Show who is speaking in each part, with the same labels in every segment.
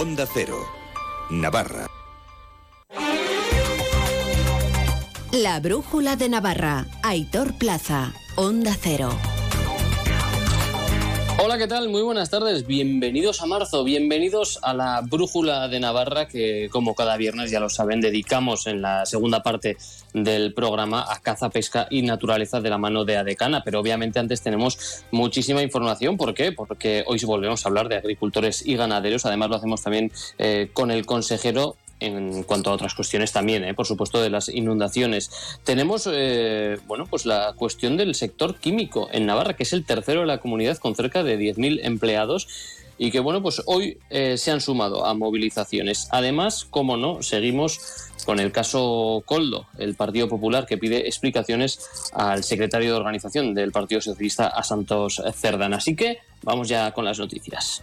Speaker 1: Onda Cero, Navarra.
Speaker 2: La Brújula de Navarra, Aitor Plaza, Onda Cero.
Speaker 3: Hola, ¿qué tal? Muy buenas tardes. Bienvenidos a marzo, bienvenidos a la Brújula de Navarra que como cada viernes ya lo saben dedicamos en la segunda parte del programa a caza, pesca y naturaleza de la mano de Adecana. Pero obviamente antes tenemos muchísima información. ¿Por qué? Porque hoy volvemos a hablar de agricultores y ganaderos. Además lo hacemos también eh, con el consejero en cuanto a otras cuestiones también, ¿eh? por supuesto, de las inundaciones. Tenemos, eh, bueno, pues la cuestión del sector químico en Navarra, que es el tercero de la comunidad con cerca de 10.000 empleados y que, bueno, pues hoy eh, se han sumado a movilizaciones. Además, como no, seguimos con el caso Coldo, el Partido Popular que pide explicaciones al secretario de organización del Partido Socialista, a Santos Cerdán. Así que vamos ya con las noticias.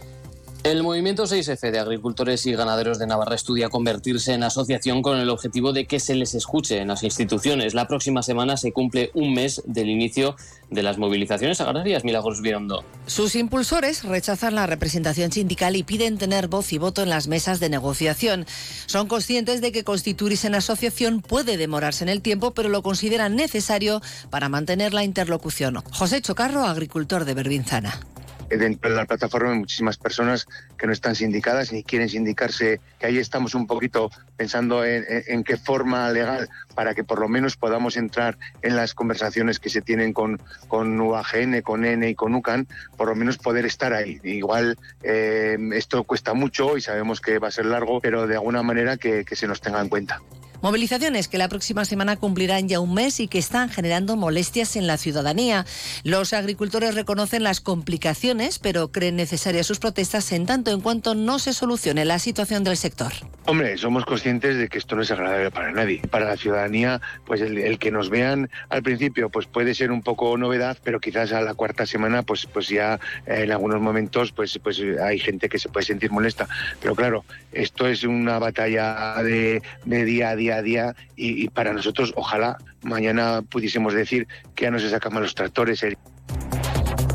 Speaker 3: El movimiento 6F de agricultores y ganaderos de Navarra estudia convertirse en asociación con el objetivo de que se les escuche en las instituciones. La próxima semana se cumple un mes del inicio de las movilizaciones agrarias. Milagros Biondo.
Speaker 4: Sus impulsores rechazan la representación sindical y piden tener voz y voto en las mesas de negociación. Son conscientes de que constituirse en asociación puede demorarse en el tiempo, pero lo consideran necesario para mantener la interlocución. José Chocarro, agricultor de Berbinzana
Speaker 5: dentro de la plataforma hay muchísimas personas que no están sindicadas ni quieren sindicarse, que ahí estamos un poquito pensando en, qué forma legal para que por lo menos podamos entrar en las conversaciones que se tienen con, con UAGN, con N y con UCAN, por lo menos poder estar ahí. Igual eh, esto cuesta mucho y sabemos que va a ser largo, pero de alguna manera que se nos tenga en cuenta.
Speaker 4: Movilizaciones que la próxima semana cumplirán ya un mes y que están generando molestias en la ciudadanía. Los agricultores reconocen las complicaciones, pero creen necesarias sus protestas en tanto en cuanto no se solucione la situación del sector.
Speaker 5: Hombre, somos conscientes de que esto no es agradable para nadie. Para la ciudadanía, pues el, que nos vean al principio, pues puede ser un poco novedad, pero quizás a la cuarta semana, pues, pues ya eh, en algunos momentos, pues, pues hay gente que se puede sentir molesta. Pero claro, esto es una batalla de, de día a día a día y, para nosotros ojalá mañana pudiésemos decir que ya no se sacan los tractores.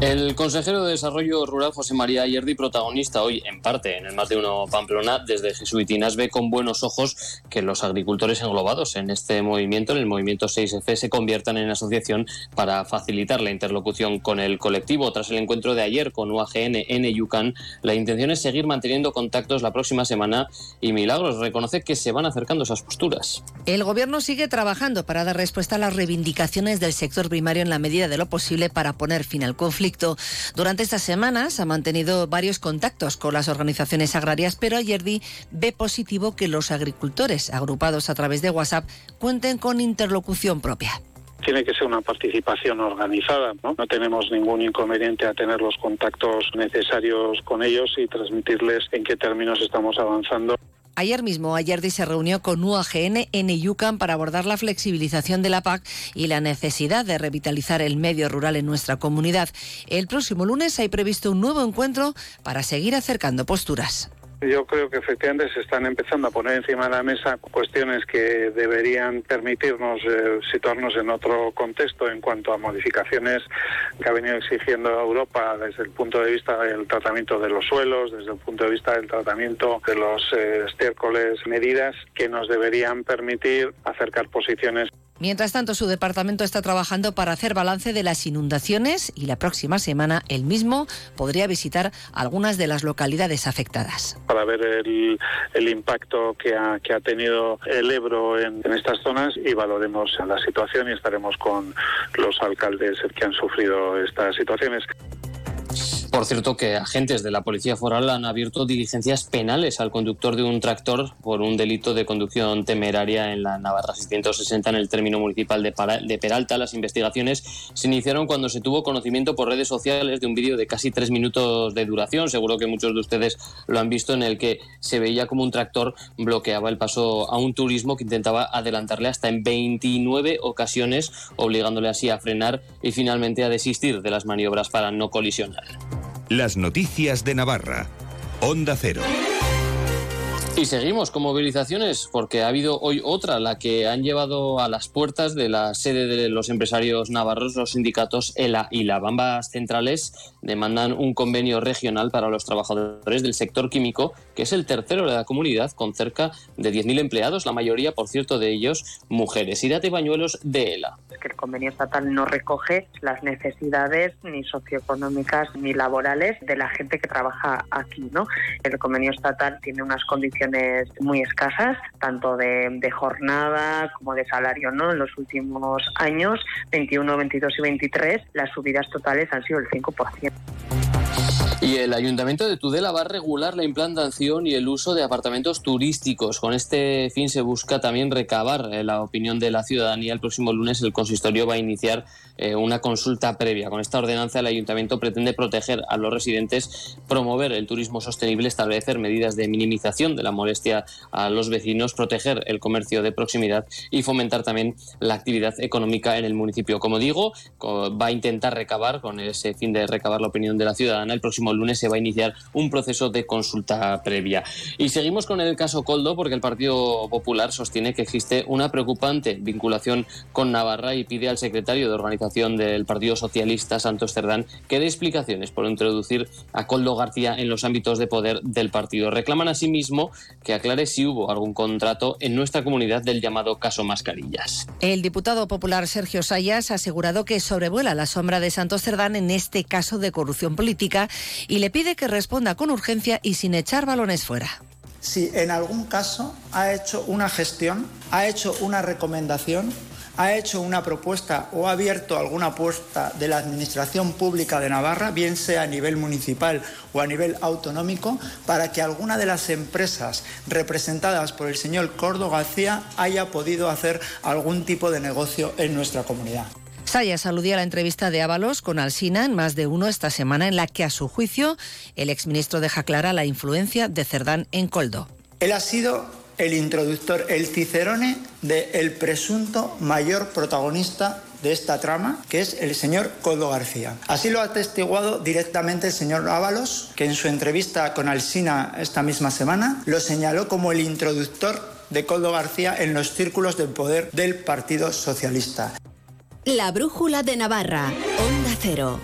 Speaker 3: El consejero de Desarrollo Rural José María Ayerdi, protagonista hoy en parte en el más de uno Pamplona, desde Jesuitinas, ve con buenos ojos que los agricultores englobados en este movimiento, en el movimiento 6F, se conviertan en asociación para facilitar la interlocución con el colectivo. Tras el encuentro de ayer con UAGN en Yucán, la intención es seguir manteniendo contactos la próxima semana y Milagros reconoce que se van acercando esas posturas.
Speaker 4: El gobierno sigue trabajando para dar respuesta a las reivindicaciones del sector primario en la medida de lo posible para poner fin al conflicto durante estas semanas ha mantenido varios contactos con las organizaciones agrarias, pero ayer ve positivo que los agricultores agrupados a través de WhatsApp cuenten con interlocución propia
Speaker 6: tiene que ser una participación organizada. ¿no? no tenemos ningún inconveniente a tener los contactos necesarios con ellos y transmitirles en qué términos estamos avanzando.
Speaker 4: Ayer mismo, Ayerdi se reunió con UAGN en Yucán para abordar la flexibilización de la PAC y la necesidad de revitalizar el medio rural en nuestra comunidad. El próximo lunes hay previsto un nuevo encuentro para seguir acercando posturas.
Speaker 6: Yo creo que efectivamente se están empezando a poner encima de la mesa cuestiones que deberían permitirnos eh, situarnos en otro contexto en cuanto a modificaciones que ha venido exigiendo Europa desde el punto de vista del tratamiento de los suelos, desde el punto de vista del tratamiento de los eh, estiércoles, medidas que nos deberían permitir acercar posiciones.
Speaker 4: Mientras tanto, su departamento está trabajando para hacer balance de las inundaciones y la próxima semana él mismo podría visitar algunas de las localidades afectadas.
Speaker 6: Para ver el, impacto que ha, que ha, tenido el Ebro en, en, estas zonas y valoremos la situación y estaremos con los alcaldes que han sufrido estas situaciones.
Speaker 3: Por cierto, que agentes de la Policía Foral han abierto diligencias penales al conductor de un tractor por un delito de conducción temeraria en la Navarra 660 en el término municipal de, Peralta. Las investigaciones se iniciaron cuando se tuvo conocimiento por redes sociales de un vídeo de casi tres minutos de duración. Seguro que muchos de ustedes lo han visto, en el que se veía como un tractor bloqueaba el paso a un turismo que intentaba adelantarle hasta en 29 ocasiones, obligándole así a frenar y finalmente a desistir de las maniobras para no colisionar.
Speaker 1: Las noticias de Navarra. Onda Cero.
Speaker 3: Y seguimos con movilizaciones porque ha habido hoy otra, la que han llevado a las puertas de la sede de los empresarios navarros los sindicatos ELA y la. Ambas centrales demandan un convenio regional para los trabajadores del sector químico, que es el tercero de la comunidad con cerca de 10.000 empleados, la mayoría, por cierto, de ellos mujeres. Irate Bañuelos de ELA.
Speaker 7: que el convenio estatal no recoge las necesidades ni socioeconómicas ni laborales de la gente que trabaja aquí. ¿no? El convenio estatal tiene unas condiciones muy escasas, tanto de, de, jornada como de salario. ¿no? En los últimos años, 21, 22 y 23, las subidas totales han sido el 5%.
Speaker 3: Y el Ayuntamiento de Tudela va a regular la implantación y el uso de apartamentos turísticos. Con este fin se busca también recabar eh, la opinión de la ciudadanía. El próximo lunes el consistorio va a iniciar eh, una consulta previa. Con esta ordenanza el Ayuntamiento pretende proteger a los residentes, promover el turismo sostenible, establecer medidas de minimización de la molestia a los vecinos, proteger el comercio de proximidad y fomentar también la actividad económica en el municipio. Como digo, va a intentar recabar, con ese fin de recabar la opinión de la ciudadana, el próximo lunes se va a iniciar un proceso de consulta previa. Y seguimos con el caso Coldo porque el Partido Popular sostiene que existe una preocupante vinculación con Navarra y pide al secretario de organización del Partido Socialista, Santos Cerdán, que dé explicaciones por introducir a Coldo García en los ámbitos de poder del partido. Reclaman asimismo que aclare si hubo algún contrato en nuestra comunidad del llamado caso Mascarillas.
Speaker 4: El diputado popular Sergio Sayas ha asegurado que sobrevuela la sombra de Santos Cerdán en este caso de corrupción política y le pide que responda con urgencia y sin echar balones fuera.
Speaker 8: Si en algún caso ha hecho una gestión, ha hecho una recomendación, ha hecho una propuesta o ha abierto alguna puerta de la Administración Pública de Navarra, bien sea a nivel municipal o a nivel autonómico, para que alguna de las empresas representadas por el señor Cordo García haya podido hacer algún tipo de negocio en nuestra comunidad.
Speaker 4: Sayas aludía a la entrevista de Ábalos con Alsina en más de uno esta semana, en la que, a su juicio, el exministro deja clara la influencia de Cerdán en Coldo.
Speaker 8: Él ha sido el introductor, el cicerone del presunto mayor protagonista de esta trama, que es el señor Coldo García. Así lo ha atestiguado directamente el señor Ábalos, que en su entrevista con Alsina esta misma semana lo señaló como el introductor de Coldo García en los círculos del poder del Partido Socialista.
Speaker 2: La Brújula de Navarra, Onda Cero.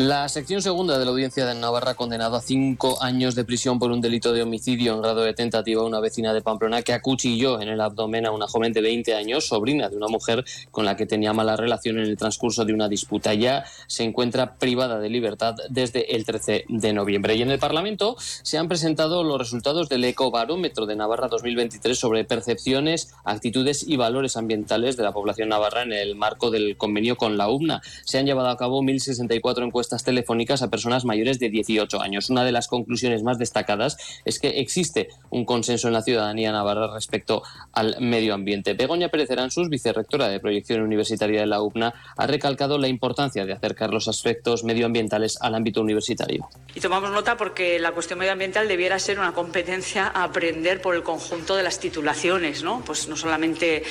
Speaker 3: La sección segunda de la Audiencia de Navarra ha condenado a cinco años de prisión por un delito de homicidio en grado de tentativa a una vecina de Pamplona que acuchilló en el abdomen a una joven de 20 años, sobrina de una mujer con la que tenía mala relación en el transcurso de una disputa. Ya se encuentra privada de libertad desde el 13 de noviembre. Y en el Parlamento se han presentado los resultados del Ecobarómetro de Navarra 2023 sobre percepciones, actitudes y valores ambientales de la población navarra en el marco del convenio con la UBNA. Se han llevado a cabo 1.064 encuestas telefónicas a personas mayores de 18 años. Una de las conclusiones más destacadas es que existe un consenso en la ciudadanía navarra respecto al medio ambiente. Begoña Pérez Aransus, vicerrectora de proyección universitaria de la UPNA, ha recalcado la importancia de acercar los aspectos medioambientales al ámbito universitario.
Speaker 9: Y tomamos nota porque la cuestión medioambiental debiera ser una competencia a aprender por el conjunto de las titulaciones, ¿no? Pues no solamente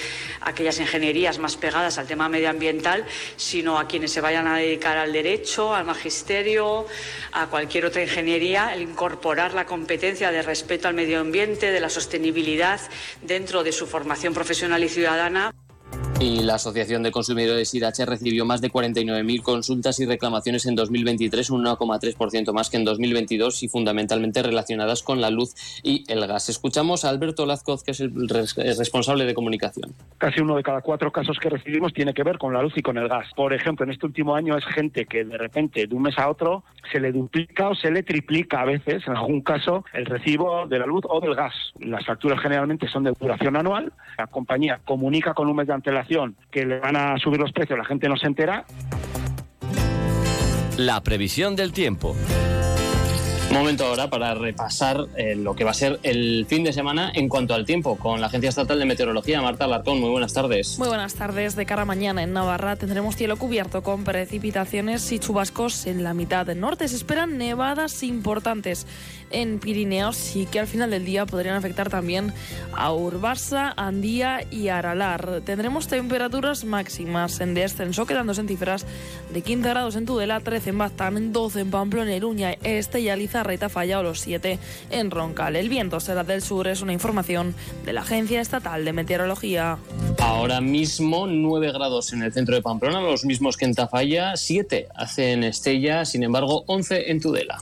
Speaker 9: aquellas ingenierías más pegadas al tema medioambiental, sino a quienes se vayan a dedicar al derecho, al magisterio, a cualquier otra ingeniería, el incorporar la competencia de respeto al medio ambiente, de la sostenibilidad dentro de su formación profesional y ciudadana.
Speaker 3: Y la Asociación de Consumidores IRACHE recibió más de 49.000 consultas y reclamaciones en 2023, un 1,3% más que en 2022 y fundamentalmente relacionadas con la luz y el gas. Escuchamos a Alberto Lazcoz, que es el responsable de comunicación.
Speaker 10: Casi uno de cada cuatro casos que recibimos tiene que ver con la luz y con el gas. Por ejemplo, en este último año es gente que de repente de un mes a otro se le duplica o se le triplica a veces, en algún caso, el recibo de la luz o del gas. Las facturas generalmente son de duración anual. La compañía comunica con un mes de antelación que le van a subir los precios, la gente no se entera.
Speaker 11: La previsión del tiempo.
Speaker 3: Momento ahora para repasar eh, lo que va a ser el fin de semana en cuanto al tiempo con la Agencia Estatal de Meteorología. Marta Alarcón, muy buenas tardes.
Speaker 12: Muy buenas tardes. De cara a mañana en Navarra tendremos cielo cubierto con precipitaciones y chubascos en la mitad norte. Se esperan nevadas importantes en Pirineos y que al final del día podrían afectar también a Urbasa, Andía y Aralar. Tendremos temperaturas máximas en descenso, quedándose en cifras de 15 grados en Tudela, 13 en Baztán, 12 en Pamplona, Iruña, Estella, Lizarra y Tafalla o los 7 en Roncal. El viento será del sur, es una información de la Agencia Estatal de Meteorología.
Speaker 3: Ahora mismo 9 grados en el centro de Pamplona, los mismos que en Tafalla, 7 hacen Estella, sin embargo 11 en Tudela.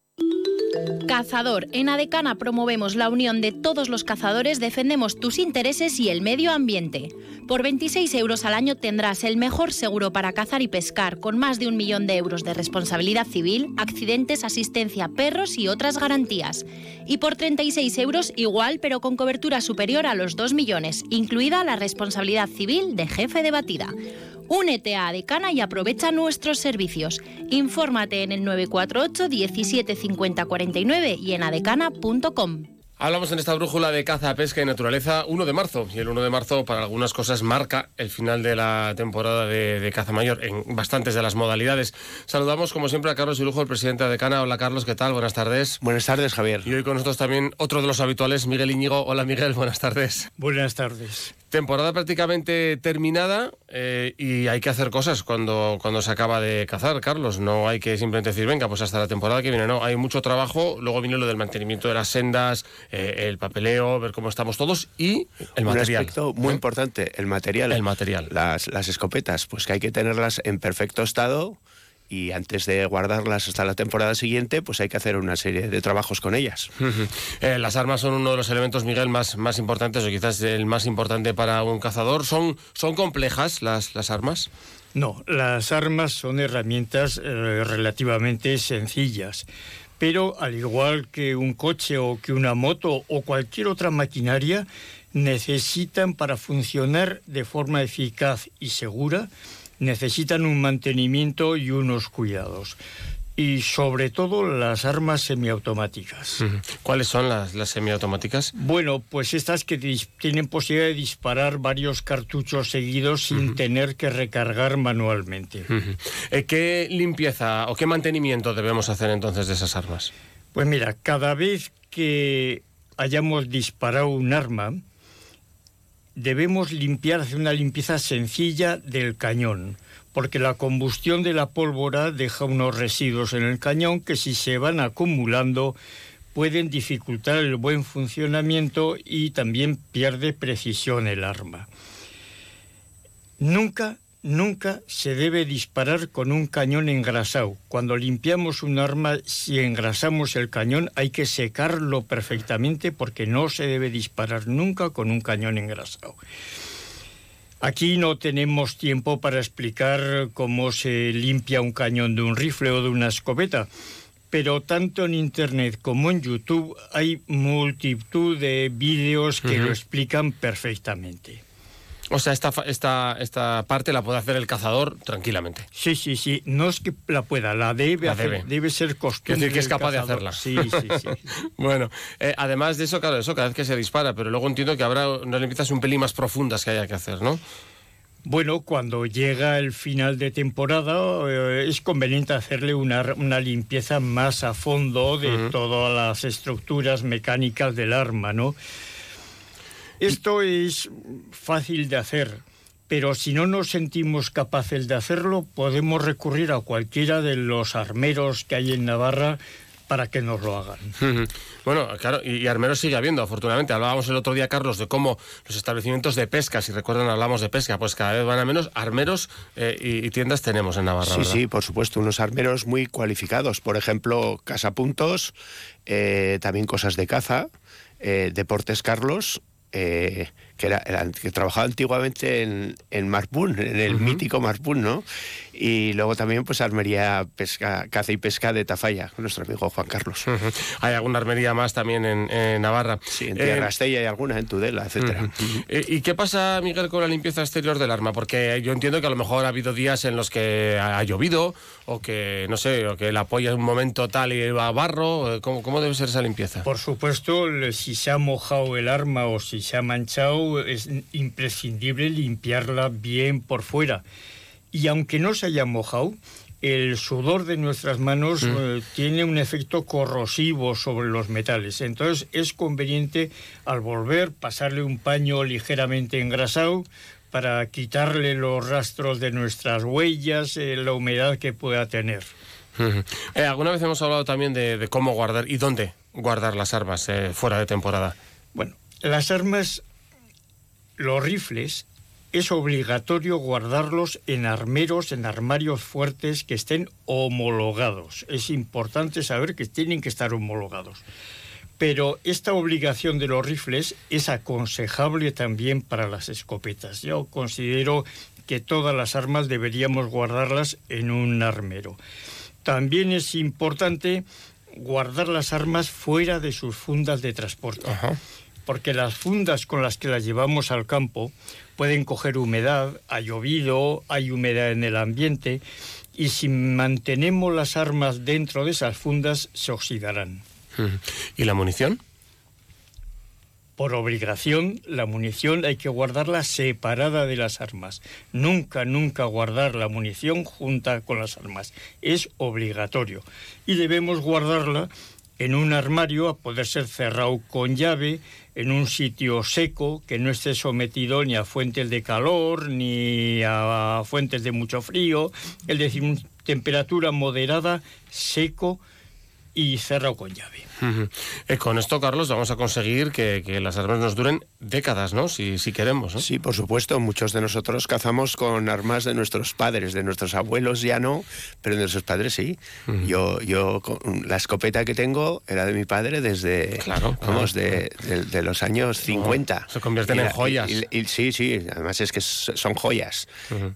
Speaker 13: Cazador. En Adecana promovemos la unión de todos los cazadores, defendemos tus intereses y el medio ambiente. Por 26 euros al año tendrás el mejor seguro para cazar y pescar, con más de un millón de euros de responsabilidad civil, accidentes, asistencia, perros y otras garantías. Y por 36 euros igual, pero con cobertura superior a los 2 millones, incluida la responsabilidad civil de jefe de batida. Únete a Adecana y aprovecha nuestros servicios. Infórmate en el 948 17 50 49 y en adecana.com.
Speaker 14: Hablamos en esta brújula de caza, pesca y naturaleza 1 de marzo. Y el 1 de marzo, para algunas cosas, marca el final de la temporada de, caza mayor en bastantes de las modalidades. Saludamos, como siempre, a Carlos Ilujo, el presidente de Decana. Hola, Carlos, ¿qué tal? Buenas tardes.
Speaker 15: Buenas tardes, Javier.
Speaker 14: Y hoy con nosotros también otro de los habituales, Miguel Íñigo. Hola, Miguel, buenas tardes.
Speaker 16: Buenas tardes.
Speaker 14: Temporada prácticamente terminada eh, y hay que hacer cosas cuando, cuando se acaba de cazar, Carlos. No hay que simplemente decir, venga, pues hasta la temporada que viene. No, hay mucho trabajo. Luego viene lo del mantenimiento de las sendas, eh, el papeleo, ver cómo estamos todos y el material.
Speaker 15: Un aspecto muy
Speaker 14: ¿Eh?
Speaker 15: importante, el material.
Speaker 14: El material.
Speaker 15: Las, las escopetas, pues que hay que tenerlas en perfecto estado y antes de guardarlas hasta la temporada siguiente, pues hay que hacer una serie de trabajos con ellas.
Speaker 14: Eh, las armas son uno de los elementos, Miguel, más, más importantes, o quizás el más importante para un cazador. ¿Son, son complejas las, las armas?
Speaker 16: No, las armas son herramientas eh, relativamente sencillas. Pero al igual que un coche o que una moto o cualquier otra maquinaria, necesitan para funcionar de forma eficaz y segura necesitan un mantenimiento y unos cuidados. Y sobre todo las armas semiautomáticas.
Speaker 14: ¿Cuáles son las, las semiautomáticas?
Speaker 16: Bueno, pues estas que tienen posibilidad de disparar varios cartuchos seguidos sin tener que recargar manualmente.
Speaker 14: Eh, ¿Qué limpieza o qué mantenimiento debemos hacer entonces de esas armas?
Speaker 16: Pues mira, cada vez que hayamos disparado un arma, debemos limpiar, hacer una limpieza sencilla del cañón, porque la combustión de la pólvora deja unos residuos en el cañón que si se van acumulando pueden dificultar el buen funcionamiento y también pierde precisión el arma. Nunca Nunca se debe disparar con un cañón engrasado. Cuando limpiamos un arma, si engrasamos el cañón, hay que secarlo perfectamente porque no se debe disparar nunca con un cañón engrasado. Aquí no tenemos tiempo para explicar cómo se limpia un cañón de un rifle o de una escopeta, pero tanto en Internet como en YouTube hay multitud de vídeos que lo explican perfectamente.
Speaker 14: O sea, esta, esta, esta parte la puede hacer el cazador tranquilamente.
Speaker 16: Sí, sí, sí. No es que la pueda, la debe hacer. Debe, ser costumbre.
Speaker 14: Es decir, que es capaz de hacerla.
Speaker 16: Sí, sí, sí.
Speaker 14: bueno, eh, además de eso, claro, eso cada vez que se dispara, pero luego entiendo que habrá unas limpiezas un pelín más profundas que haya que hacer, ¿no?
Speaker 16: Bueno, cuando llega el final de temporada eh, es conveniente hacerle una, una, limpieza más a fondo de todas las estructuras mecánicas del arma, ¿no? Esto es fácil de hacer, pero si no nos sentimos capaces de hacerlo, podemos recurrir a cualquiera de los armeros que hay en Navarra para que nos lo hagan.
Speaker 14: Bueno, claro, y, armeros sigue habiendo, afortunadamente. Hablábamos el otro día, Carlos, de cómo los establecimientos de pesca, si recuerdan, hablamos de pesca, pues cada vez van a menos. Armeros eh, y, tiendas tenemos en Navarra.
Speaker 15: Sí, sí, por supuesto, unos armeros muy cualificados. Por ejemplo, Casapuntos, eh, también cosas de caza, eh, Deportes Carlos, eh, que, era, que trabajaba antiguamente en, en Marpún, en el mítico Marpún, ¿no? Y luego también, pues, armería pesca, caza y pesca de Tafalla, con nuestro amigo Juan Carlos.
Speaker 14: Hay alguna armería más también en, Navarra.
Speaker 15: Sí, en Tierra eh, hay alguna, en Tudela, etcétera.
Speaker 14: Eh, ¿Y qué pasa, Miguel, con la limpieza exterior del arma? Porque yo entiendo que a lo mejor ha habido días en los que ha llovido, o que, no sé, o que la apoya en un momento tal y va a barro. ¿Cómo, ¿Cómo debe ser esa limpieza?
Speaker 16: Por supuesto, si se ha mojado el arma o si se ha manchado, es imprescindible limpiarla bien por fuera. Y aunque no se haya mojado, el sudor de nuestras manos mm. eh, tiene un efecto corrosivo sobre los metales. Entonces es conveniente al volver pasarle un paño ligeramente engrasado para quitarle los rastros de nuestras huellas, eh, la humedad que pueda tener.
Speaker 14: Eh, Alguna vez hemos hablado también de, cómo guardar y dónde guardar las armas fuera de temporada.
Speaker 16: Bueno, las armas, los rifles es obligatorio guardarlos en armeros, en armarios fuertes que estén homologados. Es importante saber que tienen que estar homologados. Pero esta obligación de los rifles es aconsejable también para las escopetas. Yo considero que todas las armas deberíamos guardarlas en un armero. También es importante guardar las armas fuera de sus fundas de transporte. Porque las fundas con las que las llevamos al campo pueden coger humedad, ha llovido, hay humedad en el ambiente y si mantenemos las armas dentro de esas fundas se oxidarán.
Speaker 14: ¿Y la munición?
Speaker 16: Por obligación, la munición hay que guardarla separada de las armas. Nunca, nunca guardar la munición junta con las armas. Es obligatorio. Y debemos guardarla en un armario, a poder ser cerrado con llave, en un sitio seco, que no esté sometido ni a fuentes de calor, ni a fuentes de mucho frío, es decir, temperatura moderada, seco y cerrado con llave.
Speaker 14: Eh, con esto, Carlos, vamos a conseguir que, las armas nos duren décadas, ¿no? Si, si queremos.
Speaker 15: Sí, por supuesto. Muchos de nosotros cazamos con armas de nuestros padres, de nuestros abuelos ya no, pero de nuestros padres sí. Yo, yo, la escopeta que tengo era de mi padre desde, claro, vamos, De, los años 50.
Speaker 14: Se convierten en joyas.
Speaker 15: Y, sí, sí. Además es que son joyas.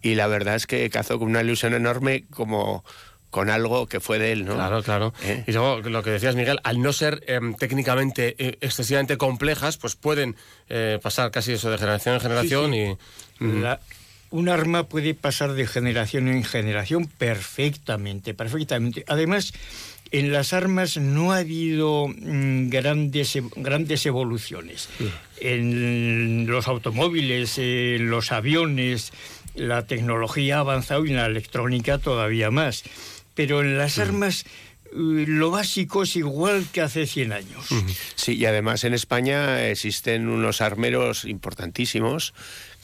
Speaker 15: Y la verdad es que cazo con una ilusión enorme como con algo que fue de él, ¿no?
Speaker 14: Claro, claro. ¿Eh? Y luego lo que decías, Miguel, al no ser em, técnicamente eh, excesivamente complejas, pues pueden eh, pasar casi eso de generación en generación y...
Speaker 16: un arma puede pasar de generación en generación perfectamente, perfectamente. Además, en las armas no ha habido mm, grandes, grandes evoluciones. En los automóviles, en los aviones, la tecnología ha avanzado y en la electrónica todavía más pero en las armas eh, lo básico es igual que hace 100 años.
Speaker 15: Sí, y además en España existen unos armeros importantísimos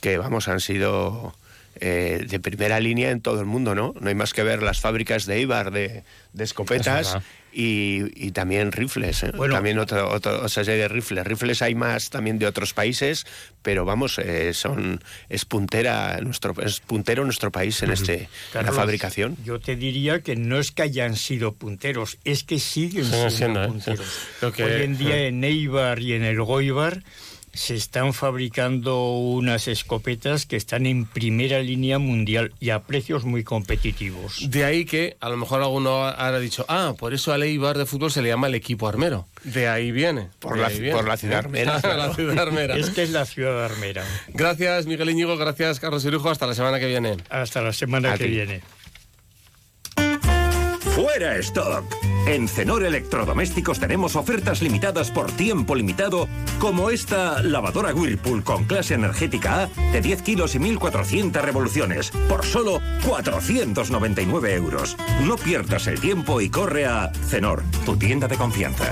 Speaker 15: que, vamos, han sido eh, de primera línea en todo el mundo, ¿no? No hay más que ver las fábricas de Ibar de, escopetas y, también rifles, ¿eh? también otra, otra, serie de rifles. Rifles hay más también de otros países, pero vamos, eh, son es puntera nuestro es puntero nuestro país en este la fabricación.
Speaker 16: Yo te diría que no es que hayan sido punteros, es que siguen siendo, punteros. Hoy en día en Eibar y en el Goibar se están fabricando unas escopetas que están en primera línea mundial y a precios muy competitivos.
Speaker 14: De ahí que a lo mejor alguno ha dicho, ah, por eso al Eibar de fútbol se le llama el equipo armero. De ahí viene.
Speaker 15: Por, la, por la ciudad armera.
Speaker 14: la ciudad armera.
Speaker 16: Esta es la ciudad armera.
Speaker 14: Gracias, Miguel Iñigo. Gracias, Carlos Irujo. Hasta la semana que viene.
Speaker 16: Hasta la semana que viene.
Speaker 17: ¡Fuera stock! En Cenor Electrodomésticos tenemos ofertas limitadas por tiempo limitado, como esta lavadora Whirlpool con clase energética A de 10 kilos y 1400 revoluciones, por solo 499 euros. No pierdas el tiempo y corre a Cenor, tu tienda de confianza.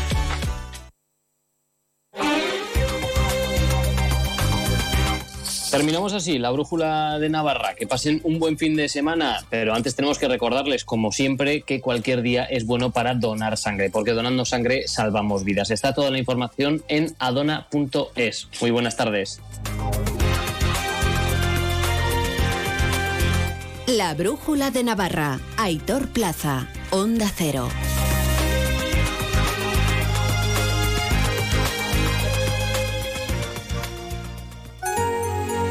Speaker 3: Terminamos así la brújula de Navarra. Que pasen un buen fin de semana, pero antes tenemos que recordarles, como siempre, que cualquier día es bueno para donar sangre, porque donando sangre salvamos vidas. Está toda la información en adona.es. Muy buenas tardes.
Speaker 2: La brújula de Navarra. Aitor Plaza. Onda Cero.